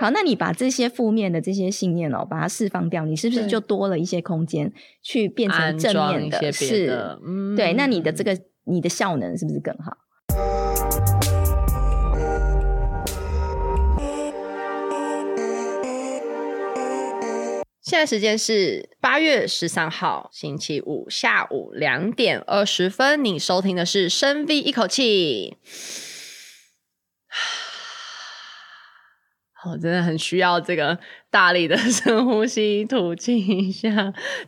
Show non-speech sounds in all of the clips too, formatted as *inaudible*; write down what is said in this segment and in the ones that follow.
好，那你把这些负面的这些信念哦，把它释放掉，你是不是就多了一些空间去变成正面的？的是，嗯，对，那你的这个你的效能是不是更好？现在时间是八月十三号星期五下午两点二十分，你收听的是深 V 一口气。我、真的很需要这个大力的 *laughs* 深呼吸，吐气一下。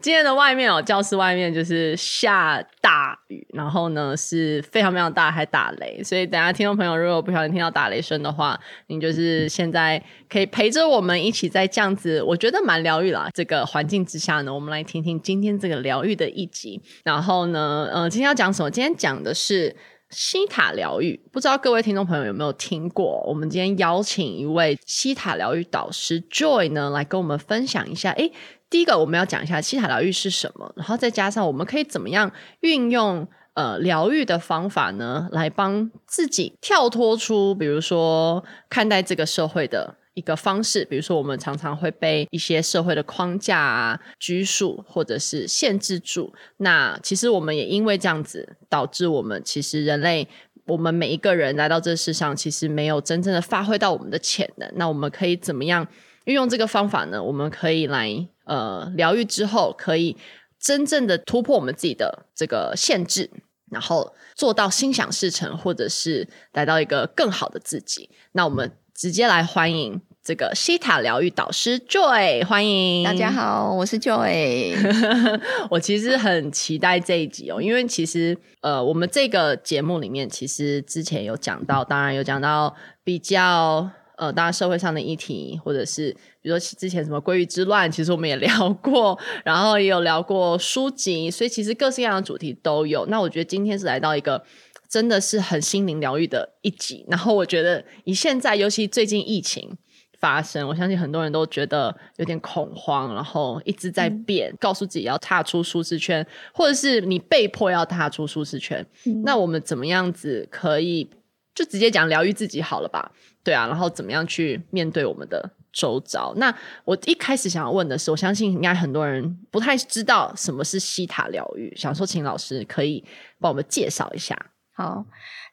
今天的外面哦，教室外面就是下大雨，然后呢是非常非常大，还打雷。所以等下听众朋友如果不小心听到打雷声的话，你就是现在可以陪着我们一起在这样子，我觉得蛮疗愈啦。这个环境之下呢，我们来听听今天这个疗愈的一集。然后呢，呃，今天要讲什么？今天讲的是。西塔疗愈，不知道各位听众朋友有没有听过？我们今天邀请一位西塔疗愈导师 Joy 呢，来跟我们分享一下。诶，第一个我们要讲一下西塔疗愈是什么，然后再加上我们可以怎么样运用呃疗愈的方法呢，来帮自己跳脱出，比如说看待这个社会的。一个方式，比如说我们常常会被一些社会的框架啊拘束，或者是限制住。那其实我们也因为这样子，导致我们其实人类，我们每一个人来到这世上，其实没有真正的发挥到我们的潜能。那我们可以怎么样运用这个方法呢？我们可以来呃疗愈之后，可以真正的突破我们自己的这个限制，然后做到心想事成，或者是来到一个更好的自己。那我们。直接来欢迎这个西塔疗愈导师 Joy，欢迎大家好，我是 Joy。*laughs* 我其实很期待这一集哦，因为其实呃，我们这个节目里面其实之前有讲到，当然有讲到比较呃，当然社会上的议题，或者是比如说之前什么鲑鱼之乱，其实我们也聊过，然后也有聊过书籍，所以其实各式各样的主题都有。那我觉得今天是来到一个。真的是很心灵疗愈的一集，然后我觉得以现在，尤其最近疫情发生，我相信很多人都觉得有点恐慌，然后一直在变，嗯、告诉自己要踏出舒适圈，或者是你被迫要踏出舒适圈。嗯、那我们怎么样子可以就直接讲疗愈自己好了吧？对啊，然后怎么样去面对我们的周遭？那我一开始想要问的是，我相信应该很多人不太知道什么是西塔疗愈，想说请老师可以帮我们介绍一下。好。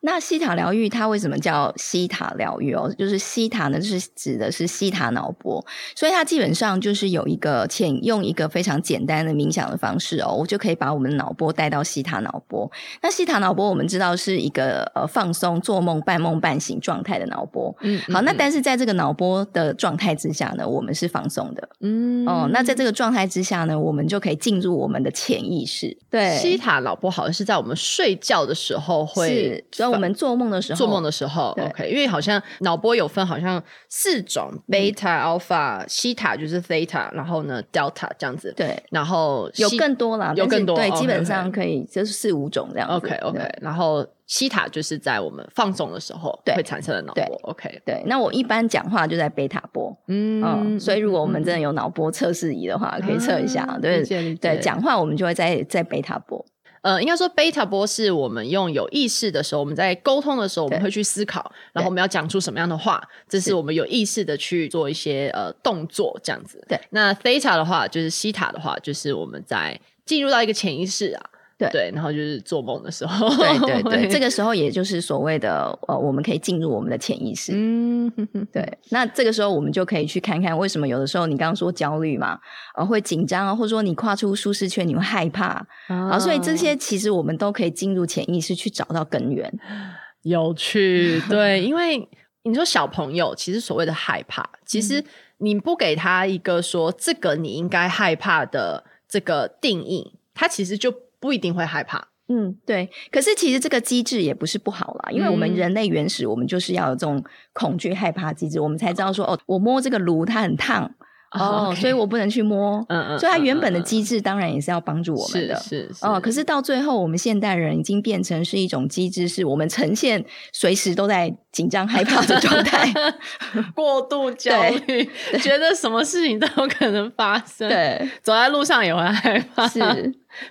那西塔疗愈它为什么叫西塔疗愈哦？就是西塔呢，就是指的是西塔脑波，所以它基本上就是有一个潜用一个非常简单的冥想的方式哦，我就可以把我们的脑波带到西塔脑波。那西塔脑波我们知道是一个呃放松、做梦、半梦半醒状态的脑波。嗯，好，那但是在这个脑波的状态之下呢，我们是放松的。嗯，哦，那在这个状态之下呢，我们就可以进入我们的潜意识。对，西塔脑波好像是在我们睡觉的时候会。我们做梦的时候，做梦的时候，OK，因为好像脑波有分，好像四种，beta、alpha、西塔就是 theta，然后呢，delta 这样子，对，然后有更多啦，有更多，对，基本上可以就是四五种这样子，OK，OK，然后西塔就是在我们放松的时候会产生的脑波，OK，对，那我一般讲话就在贝塔波，嗯，所以如果我们真的有脑波测试仪的话，可以测一下，对，对，讲话我们就会在在贝塔波。呃，应该说贝塔波是我们用有意识的时候，我们在沟通的时候，我们会去思考，然后我们要讲出什么样的话，这是我们有意识的去做一些呃动作，这样子。对，那 theta 的话，就是西塔的话，就是我们在进入到一个潜意识啊。对，对，然后就是做梦的时候，对对对，*laughs* 这个时候也就是所谓的呃，我们可以进入我们的潜意识。嗯，*laughs* 对。那这个时候我们就可以去看看，为什么有的时候你刚刚说焦虑嘛，呃，会紧张啊，或者说你跨出舒适圈你会害怕啊，所以这些其实我们都可以进入潜意识去找到根源。*gasps* 有趣，对，因为你说小朋友其实所谓的害怕，其实你不给他一个说这个你应该害怕的这个定义，他其实就。不一定会害怕，嗯，对。可是其实这个机制也不是不好啦，因为我们人类原始，我们就是要有这种恐惧害怕机制，我们才知道说，哦，我摸这个炉它很烫。哦，所以我不能去摸，嗯嗯，所以它原本的机制当然也是要帮助我们的，是是。哦。可是到最后，我们现代人已经变成是一种机制，是我们呈现随时都在紧张害怕的状态，*laughs* 过度焦虑，觉得什么事情都有可能发生，对，走在路上也会害怕，是，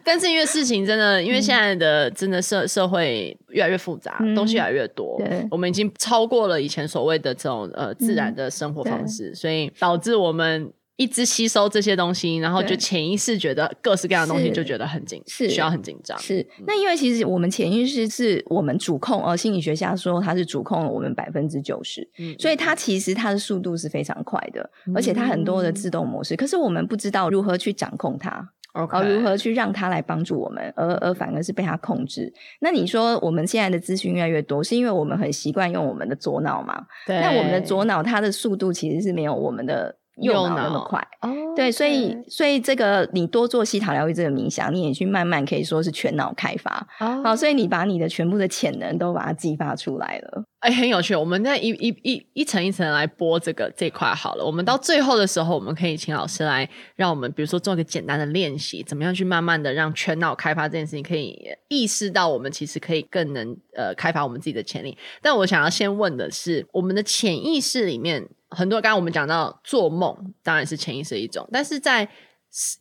但是因为事情真的，因为现在的真的社社会越来越复杂，嗯、东西越来越多，我们已经超过了以前所谓的这种呃自然的生活方式，嗯、所以导致我们。一直吸收这些东西，然后就潜意识觉得各式各样的东西就觉得很紧，是需要很紧张。是，那因为其实我们潜意识是我们主控，呃，心理学家说它是主控了我们百分之九十，所以它其实它的速度是非常快的，嗯、而且它很多的自动模式，可是我们不知道如何去掌控它，呃 Okay. 如何去让他来帮助我们，而而反而是被他控制。那你说我们现在的资讯越来越多，是因为我们很习惯用我们的左脑嘛？对，那我们的左脑它的速度其实是没有我们的。右脑那么快哦，oh, 对，所以所以这个你多做西塔疗愈这个冥想，你也去慢慢可以说是全脑开发，oh. 好，所以你把你的全部的潜能都把它激发出来了。哎，很有趣，我们在一一一一层一层来播这个这块好了。我们到最后的时候，我们可以请老师来让我们，比如说做一个简单的练习，怎么样去慢慢的让全脑开发这件事情，可以意识到我们其实可以更能呃开发我们自己的潜力。但我想要先问的是，我们的潜意识里面。很多刚刚我们讲到做梦，当然是潜意识的一种，但是在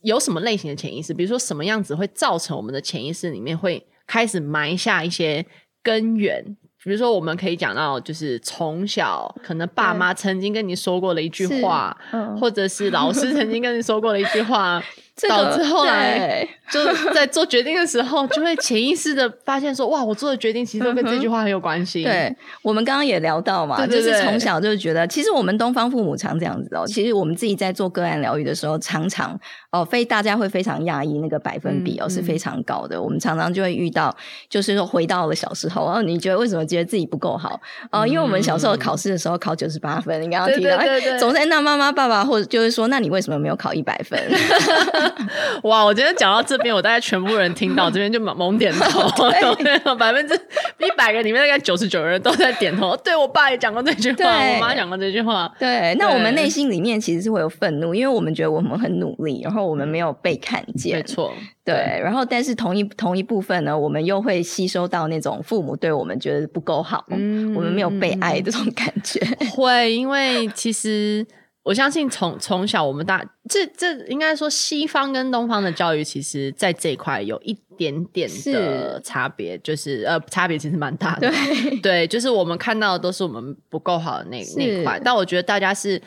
有什么类型的潜意识，比如说什么样子会造成我们的潜意识里面会开始埋下一些根源？比如说我们可以讲到，就是从小可能爸妈曾经跟你说过的一句话，嗯、或者是老师曾经跟你说过的一句话。导致后来 *laughs* 就在做决定的时候，就会潜意识的发现说：“哇，我做的决定其实都跟这句话很有关系。”对，我们刚刚也聊到嘛，就是从小就觉得，其实我们东方父母常这样子哦。其实我们自己在做个案疗愈的时候，常常哦，非大家会非常压抑，那个百分比哦是非常高的。我们常常就会遇到，就是说回到了小时候，然后你觉得为什么觉得自己不够好哦，因为我们小时候考试的时候考九十八分，你刚刚提到，总在那妈妈爸爸或者就是说，那你为什么没有考一百分？*laughs* *laughs* 哇！我今天讲到这边，我大概全部人听到这边就猛猛点头，*laughs* 百分之一百个里面大概九十九人都在点头。*laughs* 对，我爸也讲过这句话，我妈讲过这句话。对，那我们内心里面其实是会有愤怒，因为我们觉得我们很努力，然后我们没有被看见。没错，对。然后，但是同一同一部分呢，我们又会吸收到那种父母对我们觉得不够好，嗯，我们没有被爱这种感觉。会，因为其实。我相信从从小我们大这这应该说西方跟东方的教育，其实在这一块有一点点的差别，是就是呃差别其实蛮大的。对，对，就是我们看到的都是我们不够好的那那一块，但我觉得大家是，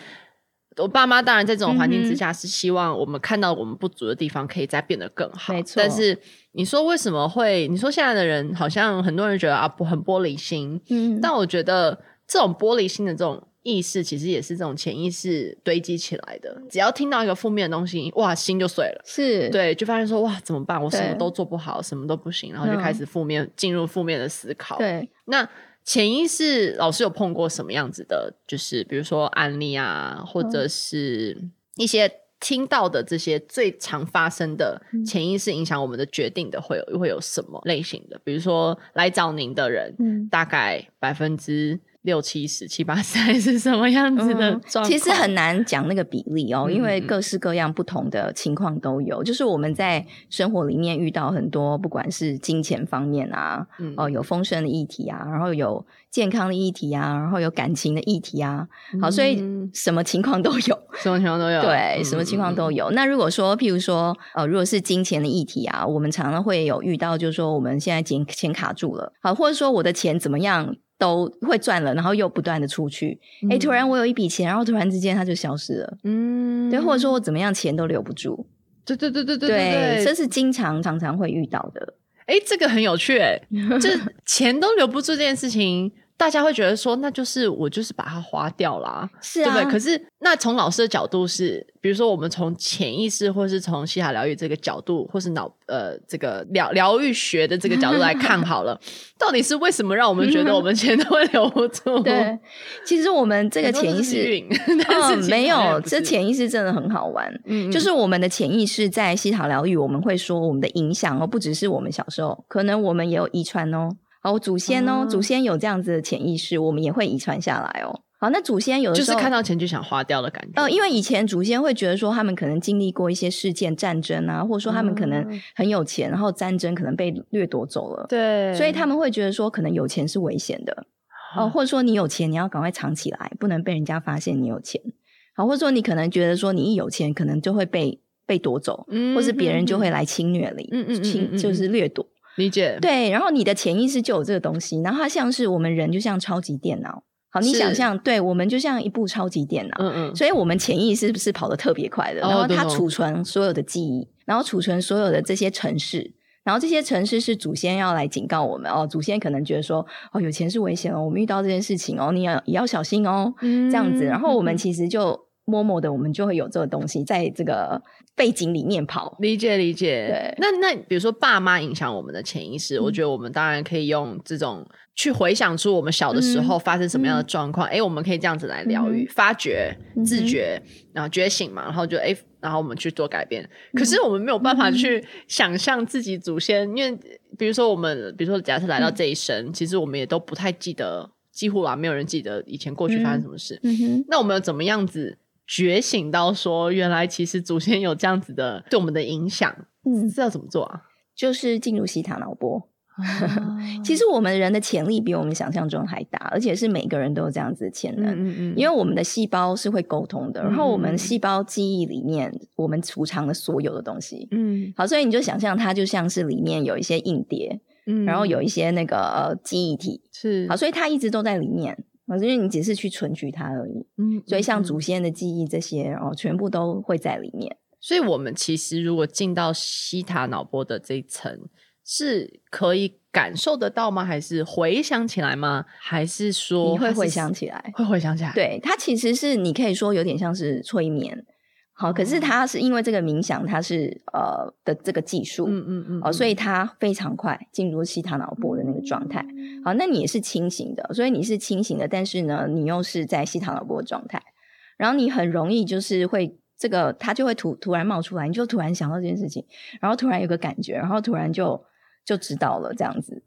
我爸妈当然在这种环境之下是希望我们看到我们不足的地方可以再变得更好。没错，但是你说为什么会？你说现在的人好像很多人觉得啊不很玻璃心，嗯，但我觉得这种玻璃心的这种。意识其实也是这种潜意识堆积起来的，只要听到一个负面的东西，哇，心就碎了。是对，就发现说，哇，怎么办？我什么都做不好，什么都不行，然后就开始负面，进、嗯、入负面的思考。对，那潜意识老师有碰过什么样子的？就是比如说案例啊，或者是一些听到的这些最常发生的潜意识影响我们的决定的，会有会有什么类型的？比如说来找您的人，嗯、大概百分之。六七十、七八十还是什么样子的状况？其实很难讲那个比例哦，因为各式各样不同的情况都有。就是我们在生活里面遇到很多，不管是金钱方面啊，哦，有丰盛的议题啊，然后有健康的议题啊，然后有感情的议题啊。好，所以什么情况都有，什么情况都有，对，什么情况都有。那如果说，譬如说，呃，如果是金钱的议题啊，我们常常会有遇到，就是说我们现在钱钱卡住了，好，或者说我的钱怎么样？都会赚了，然后又不断的出去，哎、嗯，突然我有一笔钱，然后突然之间它就消失了，嗯，对，或者说我怎么样钱都留不住，对对对对对对，对，这是经常常常会遇到的，哎，这个很有趣，哎，就钱都留不住这件事情。大家会觉得说，那就是我就是把它花掉啦，是啊，对不对？*laughs* 可是那从老师的角度是，比如说我们从潜意识，或是从西塔疗愈这个角度，或是脑呃这个疗疗愈学的这个角度来看好了，*laughs* 到底是为什么让我们觉得我们钱都会留不住？对，其实我们这个潜意识，*laughs* 嗯，没有，这潜意识真的很好玩。嗯，就是我们的潜意识在西塔疗愈，我们会说我们的影响哦，不只是我们小时候，可能我们也有遗传哦。好，祖先哦，祖先有这样子的潜意识，我们也会遗传下来哦。好，那祖先有的时候就是看到钱就想花掉的感觉。呃，因为以前祖先会觉得说，他们可能经历过一些事件、战争啊，或者说他们可能很有钱，然后战争可能被掠夺走了，对，所以他们会觉得说，可能有钱是危险的哦，或者说你有钱，你要赶快藏起来，不能被人家发现你有钱。好，或者说你可能觉得说，你一有钱，可能就会被被夺走，嗯、或是别人就会来侵略你，嗯嗯侵就是掠夺。理解。对，然后你的潜意识就有这个东西，然后它像是我们人就像超级电脑。好，你想象，对，我们就像一部超级电脑，嗯嗯，所以我们潜意识是不是跑得特别快的？哦、然后它储存所有的记忆，然后储存所有的这些城市，然后这些城市是祖先要来警告我们哦，祖先可能觉得说哦，有钱是危险哦，我们遇到这件事情哦，你要也要小心哦，嗯、这样子，然后我们其实就。默默的，我们就会有这个东西在这个背景里面跑。理解理解。对，那那比如说爸妈影响我们的潜意识，嗯、我觉得我们当然可以用这种去回想出我们小的时候发生什么样的状况。哎、嗯，我们可以这样子来疗愈、嗯、发觉、自觉，然后觉醒嘛，然后就哎，然后我们去做改变。嗯、可是我们没有办法去想象自己祖先，嗯、因为比如说我们，比如说假设来到这一生，嗯、其实我们也都不太记得，几乎啊，没有人记得以前过去发生什么事。嗯哼，那我们怎么样子？觉醒到说，原来其实祖先有这样子的对我们的影响，嗯，这要怎么做啊？就是进入西塔脑波。啊、其实我们人的潜力比我们想象中还大，而且是每个人都有这样子的潜能。嗯嗯，嗯，因为我们的细胞是会沟通的，然后我们细胞记忆里面，我们储藏了所有的东西。嗯，好，所以你就想象它就像是里面有一些硬碟，嗯，然后有一些那个、呃、记忆体，是好，所以它一直都在里面。因为你只是去存取它而已，嗯，所以像祖先的记忆这些，哦全部都会在里面。所以，我们其实如果进到西塔脑波的这一层，是可以感受得到吗？还是回想起来吗？还是说你会回想起来？会回想起来？对，它其实是你可以说有点像是催眠。好，可是他是因为这个冥想，他是呃的这个技术，嗯嗯嗯，哦、呃，所以他非常快进入西塔脑波的那个状态。好，那你也是清醒的，所以你是清醒的，但是呢，你又是在西塔脑波的状态，然后你很容易就是会这个，他就会突突然冒出来，你就突然想到这件事情，然后突然有个感觉，然后突然就就知道了这样子。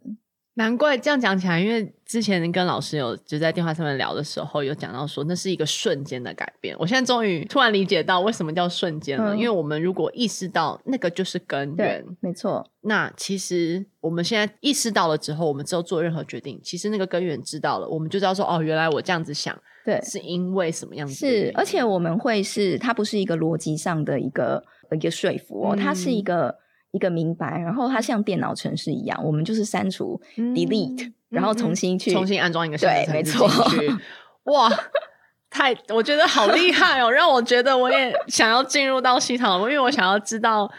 难怪这样讲起来，因为之前跟老师有就在电话上面聊的时候，有讲到说那是一个瞬间的改变。我现在终于突然理解到为什么叫瞬间了，嗯、因为我们如果意识到那个就是根源，没错。那其实我们现在意识到了之后，我们之后做任何决定，其实那个根源知道了，我们就知道说哦，原来我这样子想，对，是因为什么样子？是，而且我们会是它不是一个逻辑上的一个一个说服哦，嗯、它是一个。一个明白，然后它像电脑程式一样，我们就是删除、嗯、delete，然后重新去重新安装一个新的程式进去。对，没错。哇，太，我觉得好厉害哦，让我觉得我也想要进入到系统，因为我想要知道。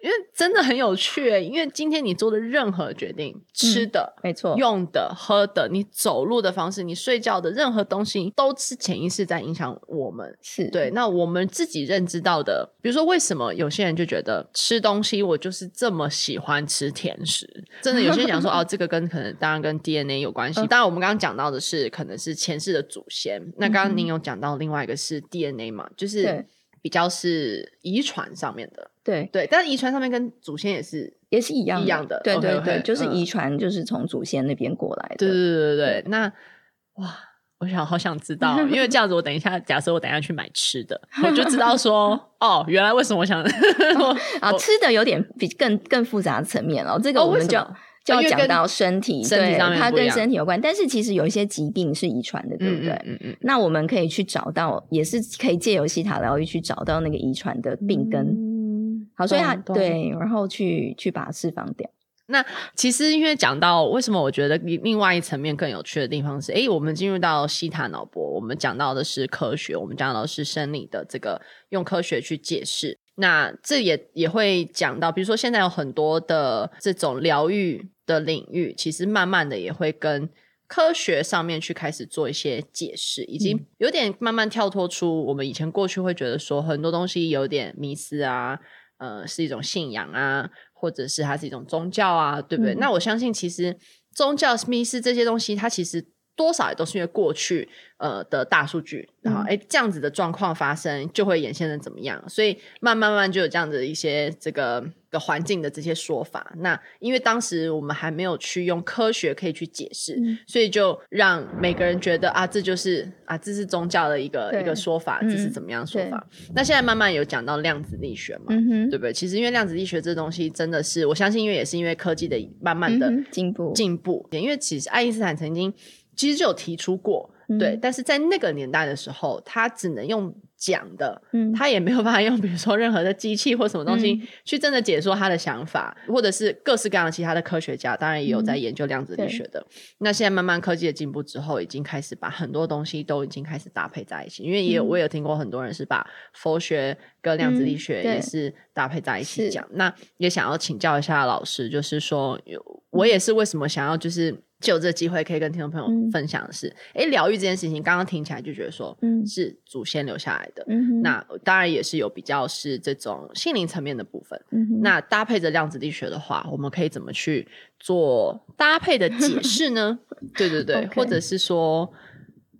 因为真的很有趣，因为今天你做的任何决定，吃的、嗯、没错，用的、喝的，你走路的方式，你睡觉的任何东西，都是潜意识在影响我们。是对。那我们自己认知到的，比如说，为什么有些人就觉得吃东西，我就是这么喜欢吃甜食？真的，有些人讲说，*laughs* 哦，这个跟可能当然跟 DNA 有关系。当然，我们刚刚讲到的是，可能是前世的祖先。那刚刚您有讲到另外一个是 DNA 嘛，就是。比较是遗传上面的，对对，但是遗传上面跟祖先也是也是一样一样的，对对对，就是遗传就是从祖先那边过来的，对对对对对。那哇，我想好想知道，因为这样子，我等一下，假设我等一下去买吃的，我就知道说，*laughs* 哦，原来为什么我想 *laughs* 啊，吃的有点比更更复杂的层面哦，这个我们就。就要讲到身体，身体上面，它跟身体有关。但是其实有一些疾病是遗传的，对不对？嗯嗯，嗯，嗯。那我们可以去找到，也是可以借由西塔疗愈去找到那个遗传的病根。嗯。好，所以它对，然后去去把它释放掉。那其实因为讲到为什么我觉得另外一层面更有趣的地方是，诶，我们进入到西塔脑波，我们讲到的是科学，我们讲到的是生理的这个用科学去解释。那这也也会讲到，比如说现在有很多的这种疗愈的领域，其实慢慢的也会跟科学上面去开始做一些解释，已经有点慢慢跳脱出我们以前过去会觉得说很多东西有点迷思啊，呃，是一种信仰啊，或者是它是一种宗教啊，对不对？嗯、那我相信其实宗教迷思这些东西，它其实。多少也都是因为过去呃的大数据，然后哎这样子的状况发生，就会演现成怎么样，所以慢慢慢就有这样子的一些这个的环境的这些说法。那因为当时我们还没有去用科学可以去解释，嗯、所以就让每个人觉得啊，这就是啊，这是宗教的一个一个说法，这是怎么样说法？嗯、那现在慢慢有讲到量子力学嘛，嗯、对不对？其实因为量子力学这东西真的是，我相信因为也是因为科技的慢慢的进步进步，因为其实爱因斯坦曾经。其实就有提出过，对，嗯、但是在那个年代的时候，他只能用讲的，嗯，他也没有办法用比如说任何的机器或什么东西去真的解说他的想法，嗯、或者是各式各样的其他的科学家，当然也有在研究量子力学的。嗯、那现在慢慢科技的进步之后，已经开始把很多东西都已经开始搭配在一起，因为也有、嗯、我也有听过很多人是把佛学跟量子力学也是搭配在一起讲。嗯、那也想要请教一下老师，就是说，我也是为什么想要就是。就有这个机会可以跟听众朋友分享的是，哎、嗯，疗愈这件事情，刚刚听起来就觉得说，嗯，是祖先留下来的。嗯，那当然也是有比较是这种心灵层面的部分。嗯，那搭配着量子力学的话，我们可以怎么去做搭配的解释呢？*laughs* 对对对.或者是说。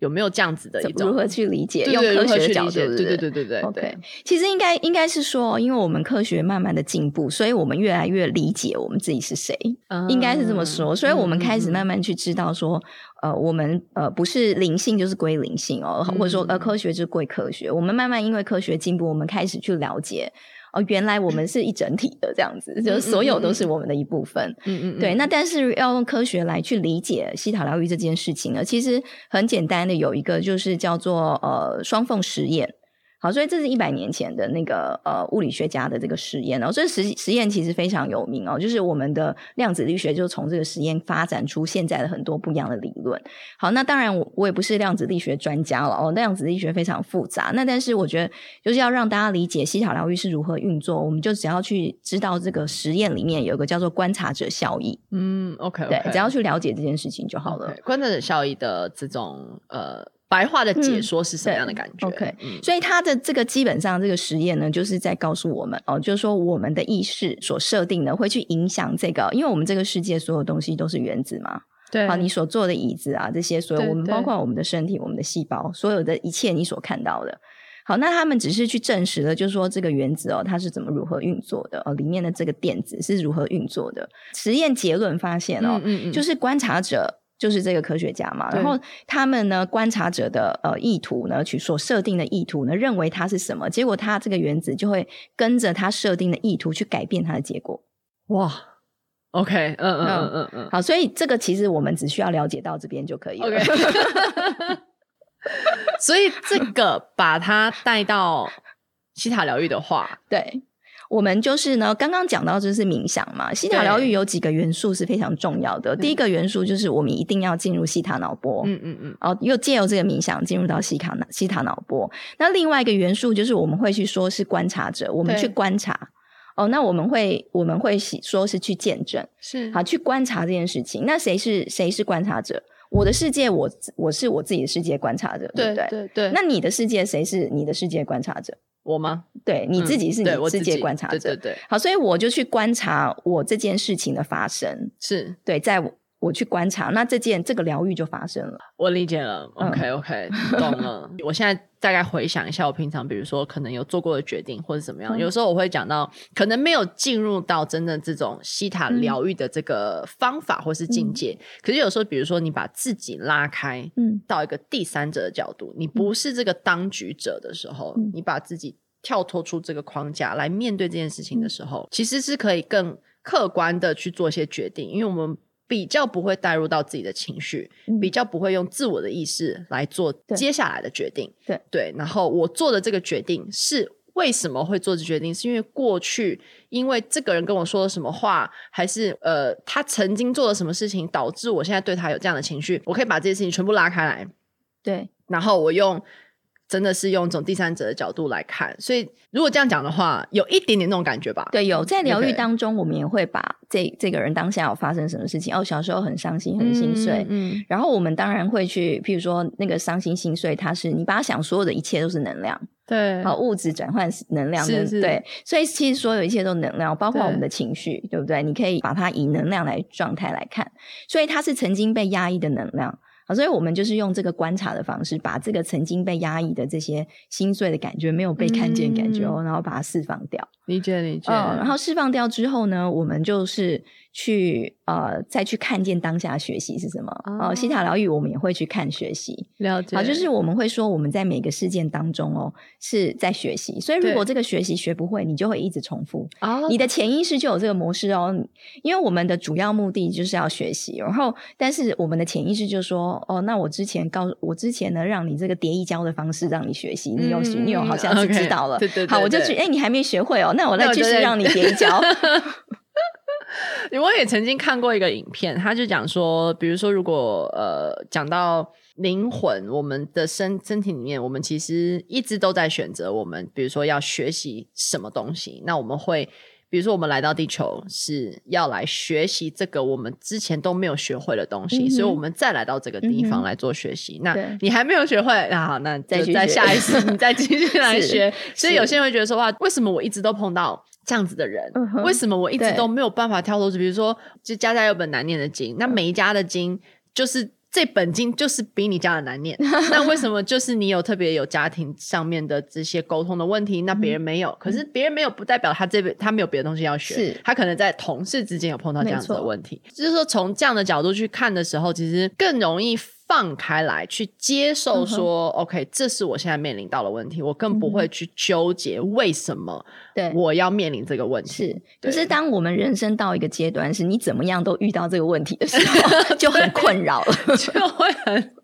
有没有这样子的一种？如何去理解？用科学的角度，对对对对对。OK，其实应该应该是说，因为我们科学慢慢的进步，所以我们越来越理解我们自己是谁，嗯、应该是这么说。所以我们开始慢慢去知道说，嗯、呃，我们呃不是灵性就是归灵性哦，或者说呃科学就是归科学。我们慢慢因为科学进步，我们开始去了解。哦，原来我们是一整体的这样子，就是所有都是我们的一部分。嗯嗯，对。那但是要用科学来去理解西塔疗愈这件事情呢，其实很简单的有一个就是叫做呃双缝实验。好，所以这是一百年前的那个呃物理学家的这个实验哦，这实实验其实非常有名哦，就是我们的量子力学就从这个实验发展出现在的很多不一样的理论。好，那当然我我也不是量子力学专家了哦，量子力学非常复杂。那但是我觉得就是要让大家理解西塔疗愈是如何运作，我们就只要去知道这个实验里面有一个叫做观察者效益。嗯，OK，, okay. 对，只要去了解这件事情就好了。Okay. 观察者效益的这种呃。白话的解说是什么样的感觉？嗯，OK，嗯，所以他的这个基本上这个实验呢，就是在告诉我们哦，就是说我们的意识所设定的会去影响这个，因为我们这个世界所有东西都是原子嘛，对，好，你所坐的椅子啊，这些所有我们包括我们的身体、我们的细胞，所有的一切你所看到的，好，那他们只是去证实了，就是说这个原子哦，它是怎么如何运作的哦，里面的这个电子是如何运作的。实验结论发现哦，就是观察者。就是这个科学家嘛，然后他们呢，观察者的呃意图呢，去所设定的意图呢，认为它是什么，结果它这个原子就会跟着它设定的意图去改变它的结果。哇，OK，嗯嗯嗯嗯嗯，好，所以这个其实我们只需要了解到这边就可以了。*laughs* OK，所以这个把它带到西塔疗愈的话，*laughs* 对。我们就是呢，刚刚讲到就是冥想嘛。希塔疗愈有几个元素是非常重要的。第一个元素就是我们一定要进入西塔脑波，嗯嗯嗯，哦，又借由这个冥想进入到西塔脑西塔脑波。那另外一个元素就是我们会去说是观察者，我们去观察。哦，那我们会我们会说是去见证，是好去观察这件事情。那谁是谁是观察者？我的世界我，我我是我自己的世界观察者，对不对？对对。对那你的世界谁是你的世界观察者？我吗？对，你自己是你世界观察者，嗯、对，对对对。好，所以我就去观察我这件事情的发生，是对，在我，我去观察，那这件这个疗愈就发生了。我理解了，OK OK，懂了。*laughs* 我现在大概回想一下，我平常比如说可能有做过的决定或者怎么样，嗯、有时候我会讲到，可能没有进入到真的这种西塔疗愈的这个方法或是境界。嗯、可是有时候，比如说你把自己拉开，嗯，到一个第三者的角度，嗯、你不是这个当局者的时候，嗯、你把自己。跳脱出这个框架来面对这件事情的时候，嗯、其实是可以更客观的去做一些决定，因为我们比较不会带入到自己的情绪，嗯、比较不会用自我的意识来做接下来的决定。对对，然后我做的这个决定是为什么会做这决定？是因为过去因为这个人跟我说了什么话，还是呃他曾经做了什么事情导致我现在对他有这样的情绪？我可以把这些事情全部拉开来，对，然后我用。真的是用一种第三者的角度来看，所以如果这样讲的话，有一点点那种感觉吧。对，有在疗愈当中，我们也会把这这个人当下有发生什么事情，哦，小时候很伤心、很心碎，嗯，嗯，然后我们当然会去，譬如说那个伤心、心碎，它是你把它想，所有的一切都是能量，对，好，物质转换能量，对，所以其实所有一切都是能量，包括我们的情绪，对，对不对？你可以把它以能量来状态来看，所以它是曾经被压抑的能量。好，所以我们就是用这个观察的方式，把这个曾经被压抑的这些心碎的感觉、没有被看见的感觉哦，嗯、然后把它释放掉。理解，理解。嗯，然后释放掉之后呢，我们就是。去呃，再去看见当下学习是什么？哦，西塔疗愈我们也会去看学习，了解。好，就是我们会说我们在每个事件当中哦是在学习，所以如果这个学习学不会，你就会一直重复。哦，你的潜意识就有这个模式哦，因为我们的主要目的就是要学习，然后但是我们的潜意识就说哦哦，那我之前告诉我之前呢，让你这个叠一跤的方式让你学习，你有你有好像是知道了，嗯、对，对，对对，好，我就去，哎，你还没学会哦，那我再继续让你叠衣 *laughs* 胶。*laughs* 我也曾经看过一个影片，他就讲说，比如说，如果呃讲到灵魂，我们的身身体里面，我们其实一直都在选择我们，比如说要学习什么东西，那我们会。比如说，我们来到地球是要来学习这个我们之前都没有学会的东西，嗯、所以我们再来到这个地方来做学习。嗯、那你还没有学会，那好，那再再下一次 *laughs* 你再继续来学。所以有些人会觉得说：“哇，为什么我一直都碰到这样子的人？嗯、为什么我一直都没有办法跳脱出？比如说，就家家有本难念的经，那每一家的经就是。”这本经就是比你家的难念，*laughs* 那为什么就是你有特别有家庭上面的这些沟通的问题，那别人没有？嗯、可是别人没有不代表他这边他没有别的东西要学，是他可能在同事之间有碰到这样子的问题，就是说从这样的角度去看的时候，其实更容易。放开来去接受说，OK，这是我现在面临到的问题，我更不会去纠结为什么对我要面临这个问题。是，可是当我们人生到一个阶段，是你怎么样都遇到这个问题的时候，*laughs* 就很困扰了，*laughs* 就会很。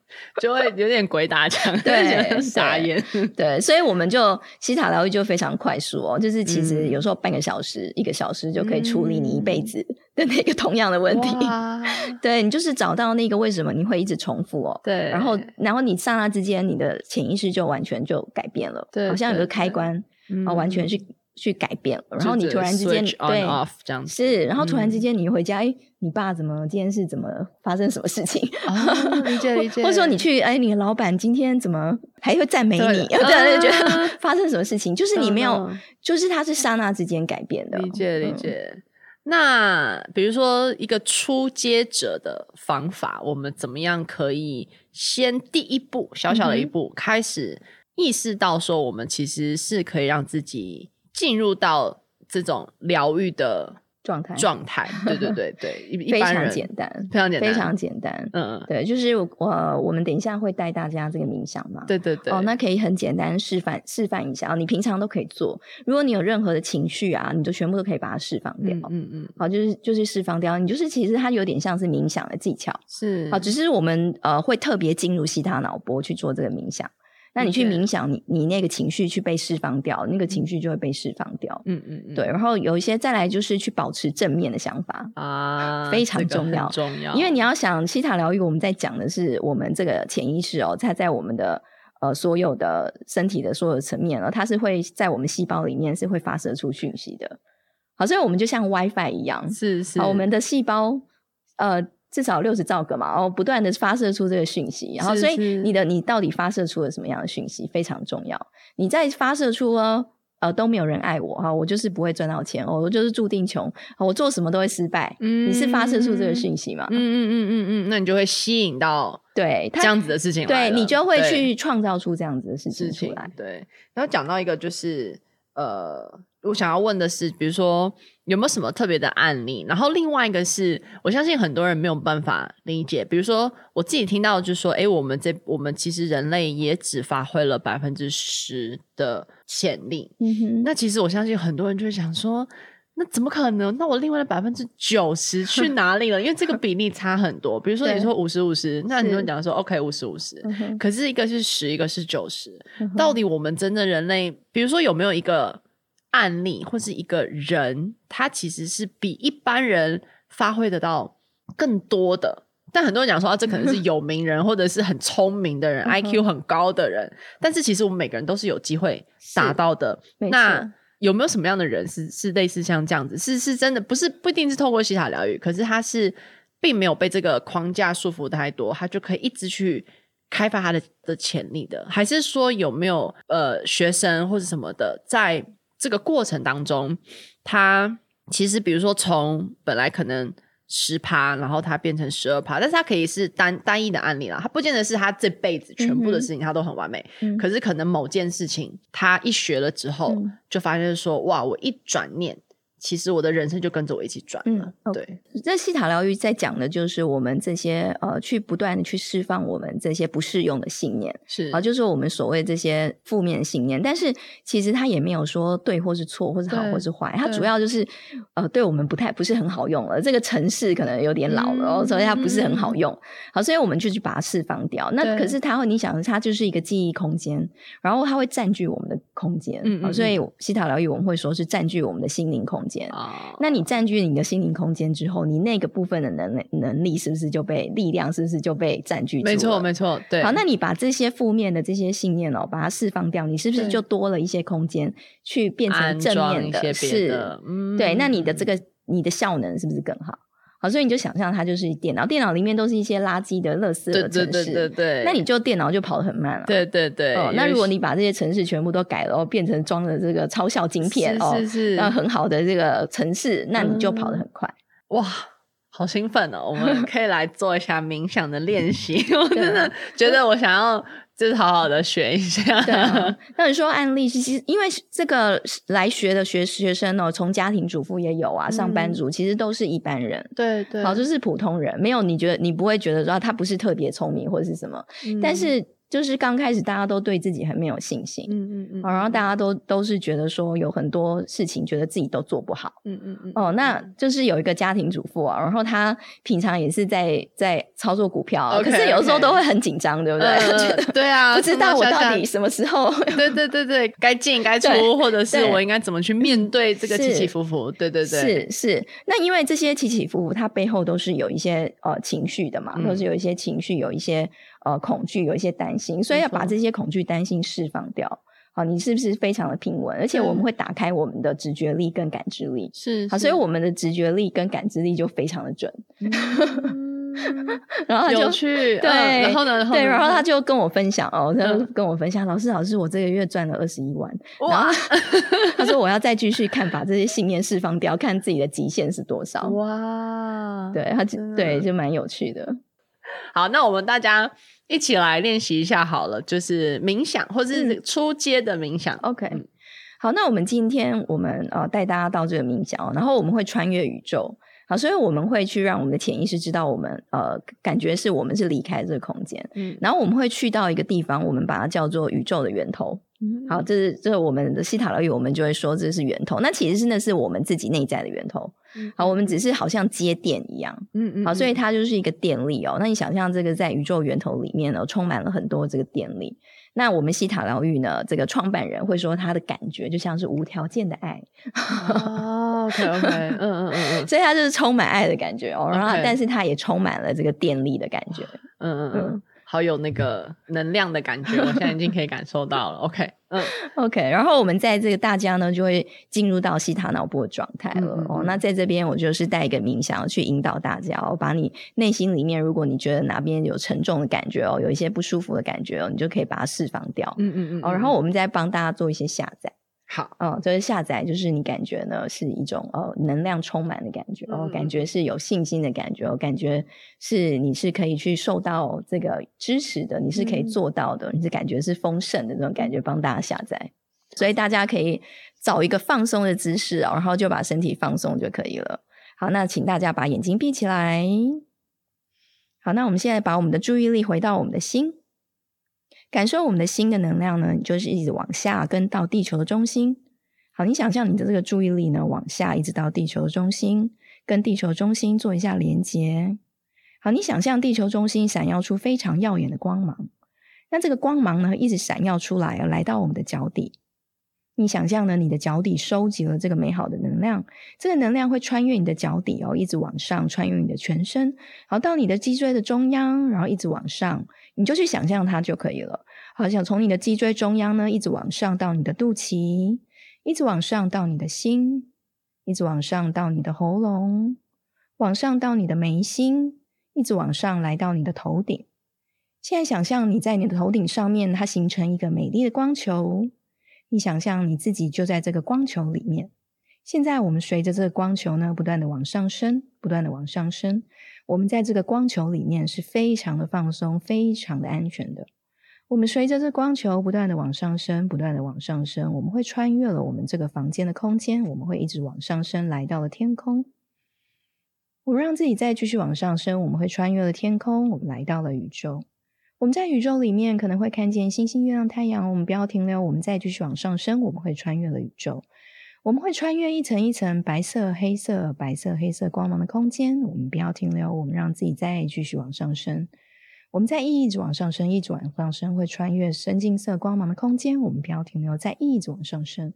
就会有点鬼打墙，*laughs* 对，傻眼，*laughs* *laughs* 对，所以我们就西塔疗愈就非常快速哦，就是其实有时候半个小时、嗯、一个小时就可以处理你一辈子的那个同样的问题。哇对，你就是找到那个为什么你会一直重复哦，对，然后然后你刹那之间你的潜意识就完全就改变了，对，好像有个开关啊，完全是。去改变了，然后你突然之间对这样是，然后突然之间你回家，哎、嗯，你爸怎么今天是怎么发生什么事情？*laughs* 哦、理解理解。或者说你去，哎，你的老板今天怎么还会赞美你？*laughs* 对，就觉得 *laughs* 发生什么事情？就是你没有，嗯、就是他是刹那之间改变的。理解理解。嗯、那比如说一个初阶者的方法，我们怎么样可以先第一步小小的一步、嗯、开始意识到说，我们其实是可以让自己。进入到这种疗愈的状态，状态，对对对对，非常简单，非常简单，非常简单，嗯，对，就是我我们等一下会带大家这个冥想嘛，对对对，哦，那可以很简单示范示范一下，你平常都可以做，如果你有任何的情绪啊，你就全部都可以把它释放掉，嗯嗯，好，就是就是释放掉，你就是其实它有点像是冥想的技巧，是，好，只是我们呃会特别进入西塔脑波去做这个冥想。那你去冥想，你你那个情绪去被释放掉，那个情绪就会被释放掉。嗯嗯嗯，对。然后有一些再来就是去保持正面的想法啊，非常重要，重要。因为你要想西塔疗愈，我们在讲的是我们这个潜意识哦，它在我们的呃所有的身体的所有层面，它是会在我们细胞里面是会发射出讯息的。好，所以我们就像 WiFi 一样，是是，好，我们的细胞呃。至少六十兆个嘛，然后不断的发射出这个讯息，然后所以你的你到底发射出了什么样的讯息非常重要。你在发射出呃呃都没有人爱我哈，我就是不会赚到钱，我就是注定穷，我做什么都会失败。嗯，你是发射出这个讯息嘛？嗯嗯嗯嗯嗯，那你就会吸引到对这样子的事情，对你就会去创造出这样子的事情出来。对，然后讲到一个就是呃。我想要问的是，比如说有没有什么特别的案例？然后另外一个是，我相信很多人没有办法理解。比如说我自己听到就是说，哎，我们这我们其实人类也只发挥了百分之十的潜力。嗯哼。那其实我相信很多人就会想说，那怎么可能？那我另外的百分之九十去哪里了？*laughs* 因为这个比例差很多。比如说你说五十五十，那你就讲说 OK 五十五十。可是一个是十，一个是九十。嗯。到底我们真的人类，比如说有没有一个？案例或是一个人，他其实是比一般人发挥得到更多的。但很多人讲说，啊，这可能是 *laughs* 有名人或者是很聪明的人，IQ 很高的人。但是其实我们每个人都是有机会达到的。那有没有什么样的人是是类似像这样子？是是真的不是不一定是透过西塔疗愈，可是他是并没有被这个框架束缚太多，他就可以一直去开发他的的潜力的。还是说有没有呃学生或者什么的在？这个过程当中，他其实比如说从本来可能十趴，然后他变成十二趴，但是他可以是单单一的案例啦，他不见得是他这辈子全部的事情他都很完美，嗯、可是可能某件事情他一学了之后，嗯、就发现说哇，我一转念，其实我的人生就跟着我一起转了。嗯.对。这西塔疗愈在讲的就是我们这些呃，去不断的去释放我们这些不适用的信念，是啊，就是我们所谓这些负面信念。但是其实它也没有说对或是错，或是好或是坏，它主要就是呃，对我们不太不是很好用了。这个城市可能有点老了，嗯、所以它不是很好用。嗯、好，所以我们就去把它释放掉。那可是它会，你想，它就是一个记忆空间，然后它会占据我们的空间。嗯，嗯，所以西塔疗愈我们会说是占据我们的心灵空间啊。那你占据你的心灵空间之后，你那个部分的能能力是不是就被力量是不是就被占据住？没错，没错。对。好，那你把这些负面的这些信念哦，把它释放掉，你是不是就多了一些空间去变成正面的？的是，嗯，对。那你的这个你的效能是不是更好？好，所以你就想象它就是电脑，电脑里面都是一些垃圾的、垃圾的城市，对对对对。那你就电脑就跑得很慢了。对对对。哦，那如果你把这些城市全部都改了，变成装了这个超效晶片哦，是是，那很好的这个城市，那你就跑得很快。嗯、哇，好兴奋哦！我们 *laughs* 可以来做一下冥想的练习。*laughs* 我真的觉得我想要。就是好好的学一下。对啊，那你说案例，其实因为这个来学的学学生哦，从家庭主妇也有啊，上班族其实都是一般人。嗯、对对，好，就是普通人，没有你觉得你不会觉得说他不是特别聪明或者是什么，嗯、但是。就是刚开始大家都对自己很没有信心，嗯嗯嗯，然后大家都都是觉得说有很多事情觉得自己都做不好，嗯嗯嗯，哦，那就是有一个家庭主妇啊，然后她平常也是在在操作股票，okay, 可是有时候都会很紧张，对不对？呃、*laughs* 对啊，不知道我到底什么时候，*laughs* 对对对对，该进该出，或者是我应该怎么去面对这个起起伏伏？对对对，是是。那因为这些起起伏伏，它背后都是有一些呃情绪的嘛，嗯、都是有一些情绪，有一些。呃，恐惧有一些担心，所以要把这些恐惧、担心释放掉。好，你是不是非常的平稳？而且我们会打开我们的直觉力跟感知力。是，好，所以我们的直觉力跟感知力就非常的准。*laughs* 然后他就去对，然后呢？对，然后他就跟我分享哦，他就跟我分享，老师，老师，我这个月赚了二十一万。哇！*laughs* 他说我要再继续看，把这些信念释放掉，看自己的极限是多少。哇！对他，对，就蛮有趣的。好，那我们大家。一起来练习一下好了，就是冥想或者是初阶的冥想。嗯、OK，好，那我们今天我们呃带大家到这个冥想，然后我们会穿越宇宙。好，所以我们会去让我们的潜意识知道我们呃感觉是我们是离开这个空间，嗯，然后我们会去到一个地方，我们把它叫做宇宙的源头。嗯，好，这是这是我们的西塔疗愈，我们就会说这是源头。那其实是那是我们自己内在的源头。好，我们只是好像接电一样，嗯嗯，好，所以它就是一个电力哦。那你想象这个在宇宙源头里面呢，充满了很多这个电力。那我们西塔疗愈呢，这个创办人会说他的感觉就像是无条件的爱。哦，OK OK，嗯嗯嗯嗯，所以他就是充满爱的感觉哦。然后，但是他也充满了这个电力的感觉。嗯嗯嗯。好有那个能量的感觉，*laughs* 我现在已经可以感受到了。OK，嗯，OK，然后我们在这个大家呢就会进入到西塔脑波的状态了。哦，那在这边我就是带一个冥想去引导大家哦，把你内心里面，如果你觉得哪边有沉重的感觉哦，有一些不舒服的感觉哦，你就可以把它释放掉。嗯嗯嗯。哦，然后我们再帮大家做一些下载。好，嗯，就是下载，就是你感觉呢是一种呃能量充满的感觉，哦，感觉是有信心的感觉，哦，感觉是你是可以去受到这个支持的，你是可以做到的，嗯、你是感觉是丰盛的这种感觉，帮大家下载，所以大家可以找一个放松的姿势啊，然后就把身体放松就可以了。好，那请大家把眼睛闭起来。好，那我们现在把我们的注意力回到我们的心。感受我们的心的能量呢，就是一直往下跟到地球的中心。好，你想象你的这个注意力呢，往下一直到地球的中心，跟地球中心做一下连接。好，你想象地球中心闪耀出非常耀眼的光芒，那这个光芒呢，一直闪耀出来，来到我们的脚底。你想象呢，你的脚底收集了这个美好的能量，这个能量会穿越你的脚底哦，一直往上，穿越你的全身，好，到你的脊椎的中央，然后一直往上。你就去想象它就可以了。好，想从你的脊椎中央呢，一直往上到你的肚脐，一直往上到你的心，一直往上到你的喉咙，往上到你的眉心，一直往上来到你的头顶。现在想象你在你的头顶上面，它形成一个美丽的光球。你想象你自己就在这个光球里面。现在我们随着这个光球呢，不断的往上升，不断的往上升。我们在这个光球里面是非常的放松，非常的安全的。我们随着这光球不断的往上升，不断的往上升，我们会穿越了我们这个房间的空间，我们会一直往上升，来到了天空。我们让自己再继续往上升，我们会穿越了天空，我们来到了宇宙。我们在宇宙里面可能会看见星星、月亮、太阳。我们不要停留，我们再继续往上升，我们会穿越了宇宙。我们会穿越一层一层白色、黑色、白色、黑色光芒的空间。我们不要停留，我们让自己再继续往上升。我们在一直往上升，一直往上升，会穿越深金色光芒的空间。我们不要停留，再一直往上升，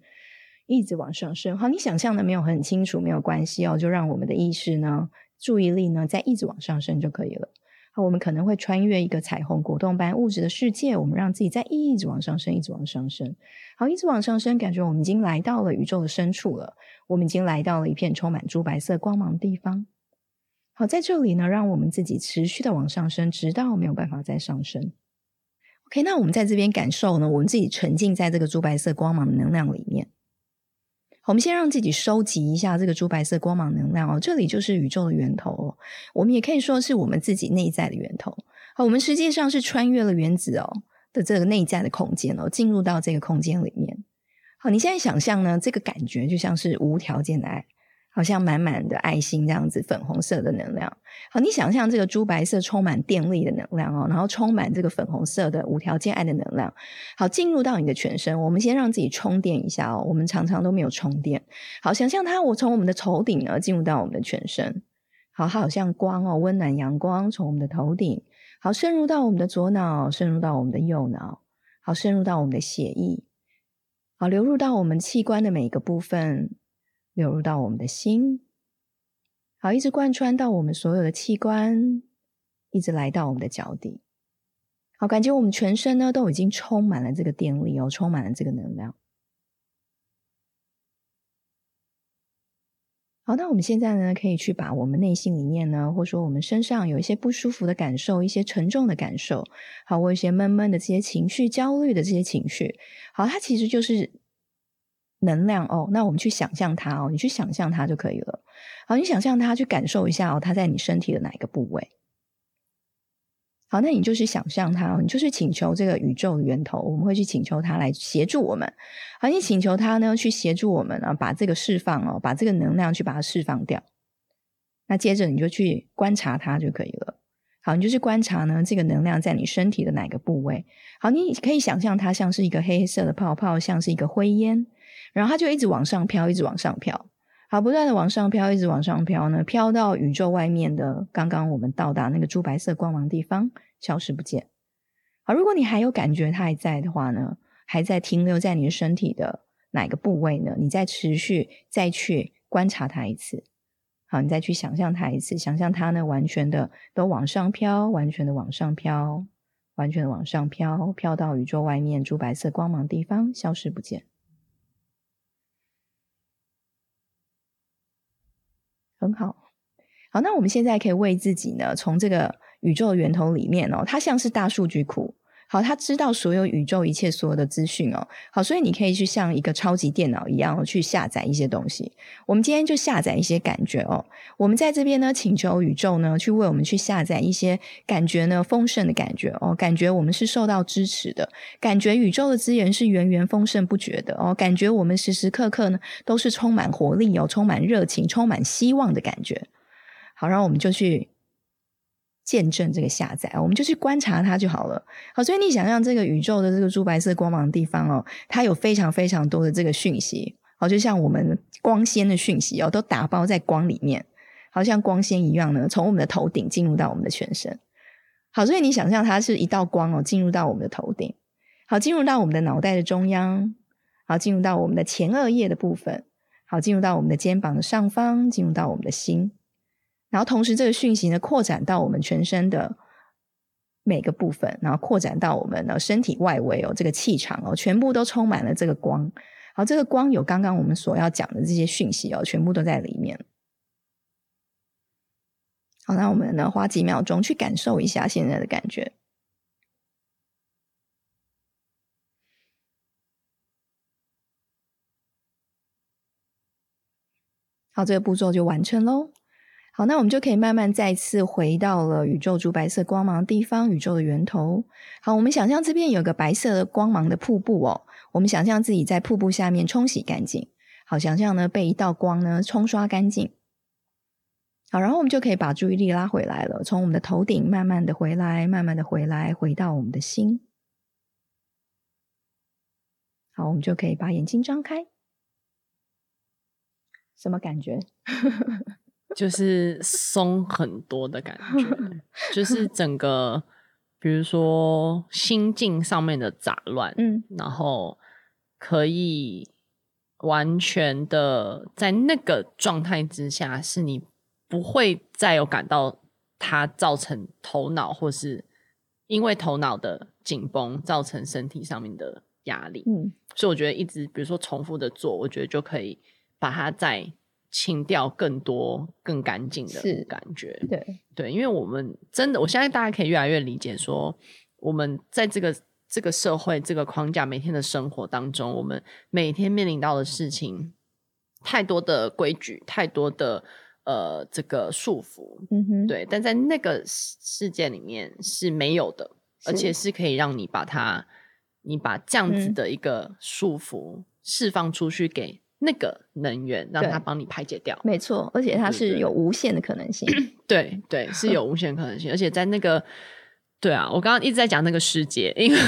一直往上升。好，你想象的没有很清楚，没有关系哦，就让我们的意识呢、注意力呢，再一直往上升就可以了。我们可能会穿越一个彩虹果冻般物质的世界。我们让自己再一直往上升，一直往上升。好，一直往上升，感觉我们已经来到了宇宙的深处了。我们已经来到了一片充满珠白色光芒的地方。好，在这里呢，让我们自己持续的往上升，直到没有办法再上升。OK，那我们在这边感受呢，我们自己沉浸在这个珠白色光芒的能量里面。我们先让自己收集一下这个珠白色光芒能量哦，这里就是宇宙的源头哦。我们也可以说是我们自己内在的源头。好，我们实际上是穿越了原子哦的这个内在的空间哦，进入到这个空间里面。好，你现在想象呢，这个感觉就像是无条件的爱。好像满满的爱心这样子，粉红色的能量。好，你想象这个珠白色充满电力的能量哦，然后充满这个粉红色的无条件爱的能量。好，进入到你的全身。我们先让自己充电一下哦。我们常常都没有充电。好，想象它，我从我们的头顶呢进入到我们的全身。好，好像光哦，温暖阳光从我们的头顶，好，渗入到我们的左脑，渗入到我们的右脑，好，渗入到我们的血液，好，流入到我们器官的每一个部分。流入到我们的心，好，一直贯穿到我们所有的器官，一直来到我们的脚底，好，感觉我们全身呢都已经充满了这个电力哦，充满了这个能量。好，那我们现在呢可以去把我们内心里面呢，或者说我们身上有一些不舒服的感受，一些沉重的感受，好，或一些闷闷的这些情绪、焦虑的这些情绪，好，它其实就是。能量哦，那我们去想象它哦，你去想象它就可以了。好，你想象它，去感受一下哦，它在你身体的哪一个部位？好，那你就去想象它哦，你就是请求这个宇宙源头，我们会去请求它来协助我们。好，你请求它呢，去协助我们啊，把这个释放哦，把这个能量去把它释放掉。那接着你就去观察它就可以了。好，你就去观察呢，这个能量在你身体的哪个部位？好，你可以想象它像是一个黑色的泡泡，像是一个灰烟。然后它就一直往上飘，一直往上飘，好，不断的往上飘，一直往上飘呢，飘到宇宙外面的刚刚我们到达那个珠白色光芒地方，消失不见。好，如果你还有感觉它还在的话呢，还在停留在你的身体的哪个部位呢？你再持续再去观察它一次。好，你再去想象它一次，想象它呢完全的都往上飘，完全的往上飘，完全的往上飘，飘到宇宙外面珠白色光芒地方，消失不见。很好，好，那我们现在可以为自己呢，从这个宇宙源头里面哦，它像是大数据库，好，他知道所有宇宙一切所有的资讯哦，好，所以你可以去像一个超级电脑一样去下载一些东西。我们今天就下载一些感觉哦，我们在这边呢，请求宇宙呢，去为我们去下载一些感觉呢，丰盛的感觉哦，感觉我们是受到支持的，感觉宇宙的资源是源源丰盛不绝的哦，感觉我们时时刻刻呢都是充满活力哦，充满热情，充满希望的感觉。好，然后我们就去。见证这个下载，我们就去观察它就好了。好，所以你想象这个宇宙的这个珠白色光芒的地方哦，它有非常非常多的这个讯息，好，就像我们光纤的讯息哦，都打包在光里面，好像光纤一样呢，从我们的头顶进入到我们的全身。好，所以你想象它是一道光哦，进入到我们的头顶，好，进入到我们的脑袋的中央，好，进入到我们的前额叶的部分，好，进入到我们的肩膀的上方，进入到我们的心。然后同时，这个讯息呢，扩展到我们全身的每个部分，然后扩展到我们的身体外围哦，这个气场哦，全部都充满了这个光。好，这个光有刚刚我们所要讲的这些讯息哦，全部都在里面。好，那我们呢，花几秒钟去感受一下现在的感觉。好，这个步骤就完成喽。好，那我们就可以慢慢再次回到了宇宙珠白色光芒的地方，宇宙的源头。好，我们想象这边有个白色的光芒的瀑布哦，我们想象自己在瀑布下面冲洗干净。好，想象呢被一道光呢冲刷干净。好，然后我们就可以把注意力拉回来了，从我们的头顶慢慢的回来，慢慢的回来，回到我们的心。好，我们就可以把眼睛张开。什么感觉？*laughs* 就是松很多的感觉，*laughs* 就是整个，比如说心境上面的杂乱，嗯，然后可以完全的在那个状态之下，是你不会再有感到它造成头脑，或是因为头脑的紧绷造成身体上面的压力，嗯，所以我觉得一直比如说重复的做，我觉得就可以把它在。清掉更多、更干净的感觉，对对，因为我们真的，我相信大家可以越来越理解说，说我们在这个这个社会、这个框架、每天的生活当中，我们每天面临到的事情，太多的规矩，太多的呃这个束缚，嗯哼，对，但在那个世界里面是没有的，而且是可以让你把它，你把这样子的一个束缚释放出去给。那个能源让它帮你排解掉，没错，而且它是有无限的可能性。*clears throat* 对对，是有无限可能性，而且在那个，对啊，我刚刚一直在讲那个世界，因为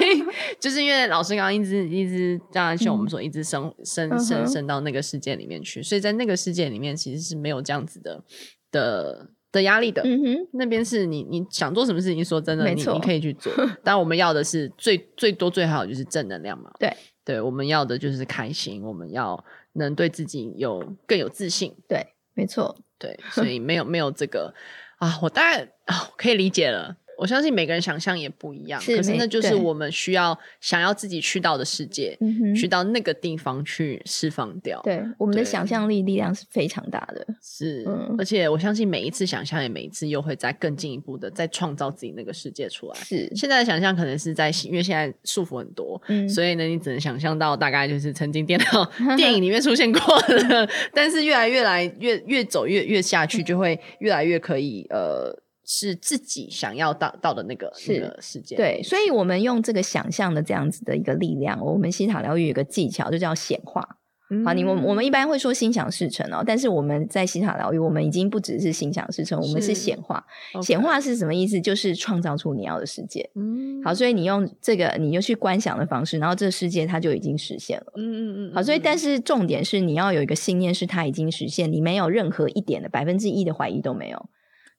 *laughs* 就是因为老师刚刚一直一直这样像我们说，一直升升升升到那个世界里面去，所以在那个世界里面其实是没有这样子的的的压力的。嗯哼，那边是你你想做什么事情，说真的，你你可以去做，*laughs* 但我们要的是最最多最好就是正能量嘛。对。对，我们要的就是开心，我们要能对自己有更有自信。对，没错，对，所以没有没有这个啊，我当然啊可以理解了。我相信每个人想象也不一样，是可是那就是我们需要想要自己去到的世界，去到那个地方去释放掉。对，我们的想象力力量是非常大的。是，嗯、而且我相信每一次想象，也每一次又会再更进一步的再创造自己那个世界出来。是，现在的想象可能是在，因为现在束缚很多，嗯、所以呢，你只能想象到大概就是曾经电脑 *laughs* 电影里面出现过的，*laughs* 但是越来越来越越走越越下去，就会越来越可以呃。是自己想要到到的那个是那个世界，对，所以我们用这个想象的这样子的一个力量，我们西塔疗愈有个技巧，就叫显化。嗯、好，你我我们一般会说心想事成哦，但是我们在西塔疗愈，我们已经不只是心想事成，我们是显化。显化是什么意思？就是创造出你要的世界。嗯，好，所以你用这个，你就去观想的方式，然后这个世界它就已经实现了。嗯嗯嗯。好，所以但是重点是你要有一个信念，是它已经实现，你没有任何一点的百分之一的怀疑都没有。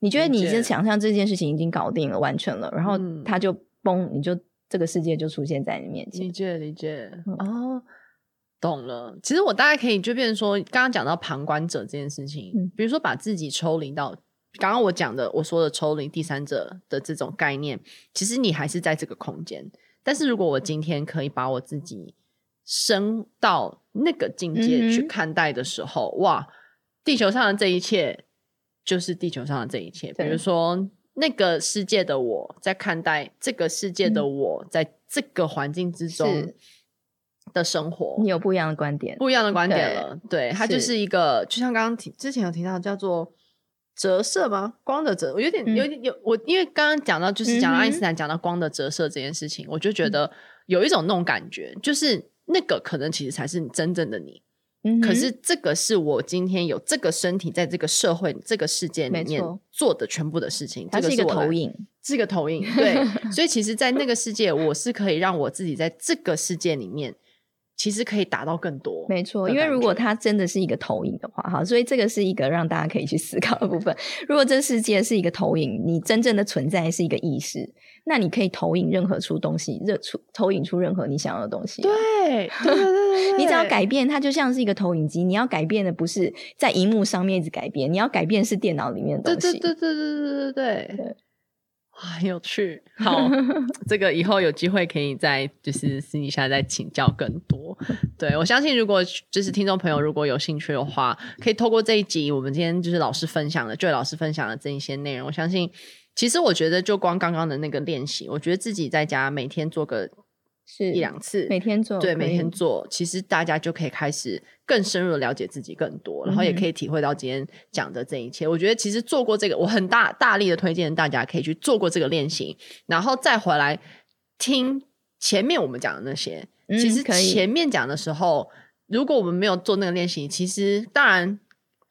你觉得你是想象这件事情已经搞定了、完成了，然后它就崩，你就这个世界就出现在你面前。理解理解，哦，懂了。其实我大概可以就变成说，刚刚讲到旁观者这件事情，嗯、比如说把自己抽离到刚刚我讲的我说的抽离第三者的这种概念，其实你还是在这个空间。但是如果我今天可以把我自己升到那个境界去看待的时候，嗯、哇，地球上的这一切。就是地球上的这一切，比如说那个世界的我在看待这个世界的我，在这个环境之中的生活，你有不一样的观点，不一样的观点了。对，它就是。一个，就像刚刚提之前有提到叫做折射吗？光的折，我有点有点有我，因为刚刚讲到就是讲到爱因斯坦讲到光的折射这件事情，我就觉得有一种那种感觉，就是那个可能其实才是你真正的你。可是这个是我今天有这个身体，在这个社会、这个世界里面做的全部的事情。它是一个投影，是一个投影。对，*laughs* 所以其实，在那个世界，我是可以让我自己在这个世界里面。其实可以达到更多，没错。因为如果它真的是一个投影的话，哈，所以这个是一个让大家可以去思考的部分。如果这世界是一个投影，你真正的存在是一个意识，那你可以投影任何出东西，热出投影出任何你想要的东西。对，对对对对，*laughs* 你只要改变，它就像是一个投影机。你要改变的不是在荧幕上面一直改变，你要改变是电脑里面的东西。对对对对对对对对。很有趣，好，*laughs* 这个以后有机会可以再就是私底下再请教更多。对，我相信，如果就是听众朋友如果有兴趣的话，可以透过这一集我们今天就是老师分享的，Joy 老师分享的这一些内容，我相信，其实我觉得就光刚刚的那个练习，我觉得自己在家每天做个是一两次，每天做，对，每天做，其实大家就可以开始更深入的了解自己更多，然后也可以体会到今天讲的这一切。嗯、我觉得其实做过这个，我很大大力的推荐大家可以去做过这个练习，然后再回来听前面我们讲的那些。嗯、其实前面讲的时候，如果我们没有做那个练习，其实当然。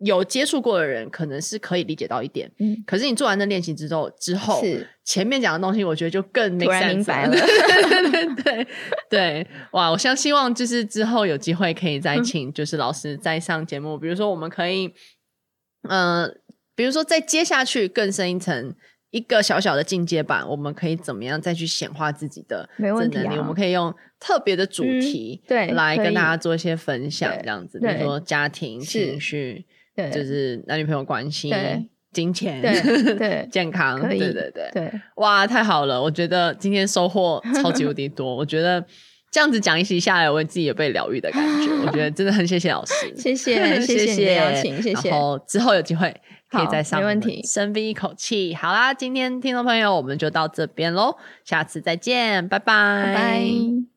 有接触过的人可能是可以理解到一点，嗯，可是你做完那练习之后，之后是前面讲的东西，我觉得就更突然明白了，*laughs* 对对对对，哇！我相希望就是之后有机会可以再请就是老师再上节目，嗯、比如说我们可以，呃，比如说再接下去更深一层，一个小小的进阶版，我们可以怎么样再去显化自己的能力？没问题、啊，我们可以用特别的主题、嗯、对来跟大家做一些分享，这样子，比如说家庭情绪。对，就是男女朋友关系、金钱、*laughs* 对对健康，对对对对，哇，太好了！我觉得今天收获 *laughs* 超级无敌多。我觉得这样子讲一席下来，我自己也被疗愈的感觉。我觉得 *laughs* 真的很谢谢老师，谢谢谢谢邀请，谢谢。然后之后有机会可以再上，没问题。深吸一口气，好啦，今天听众朋友我们就到这边喽，下次再见，拜拜拜拜。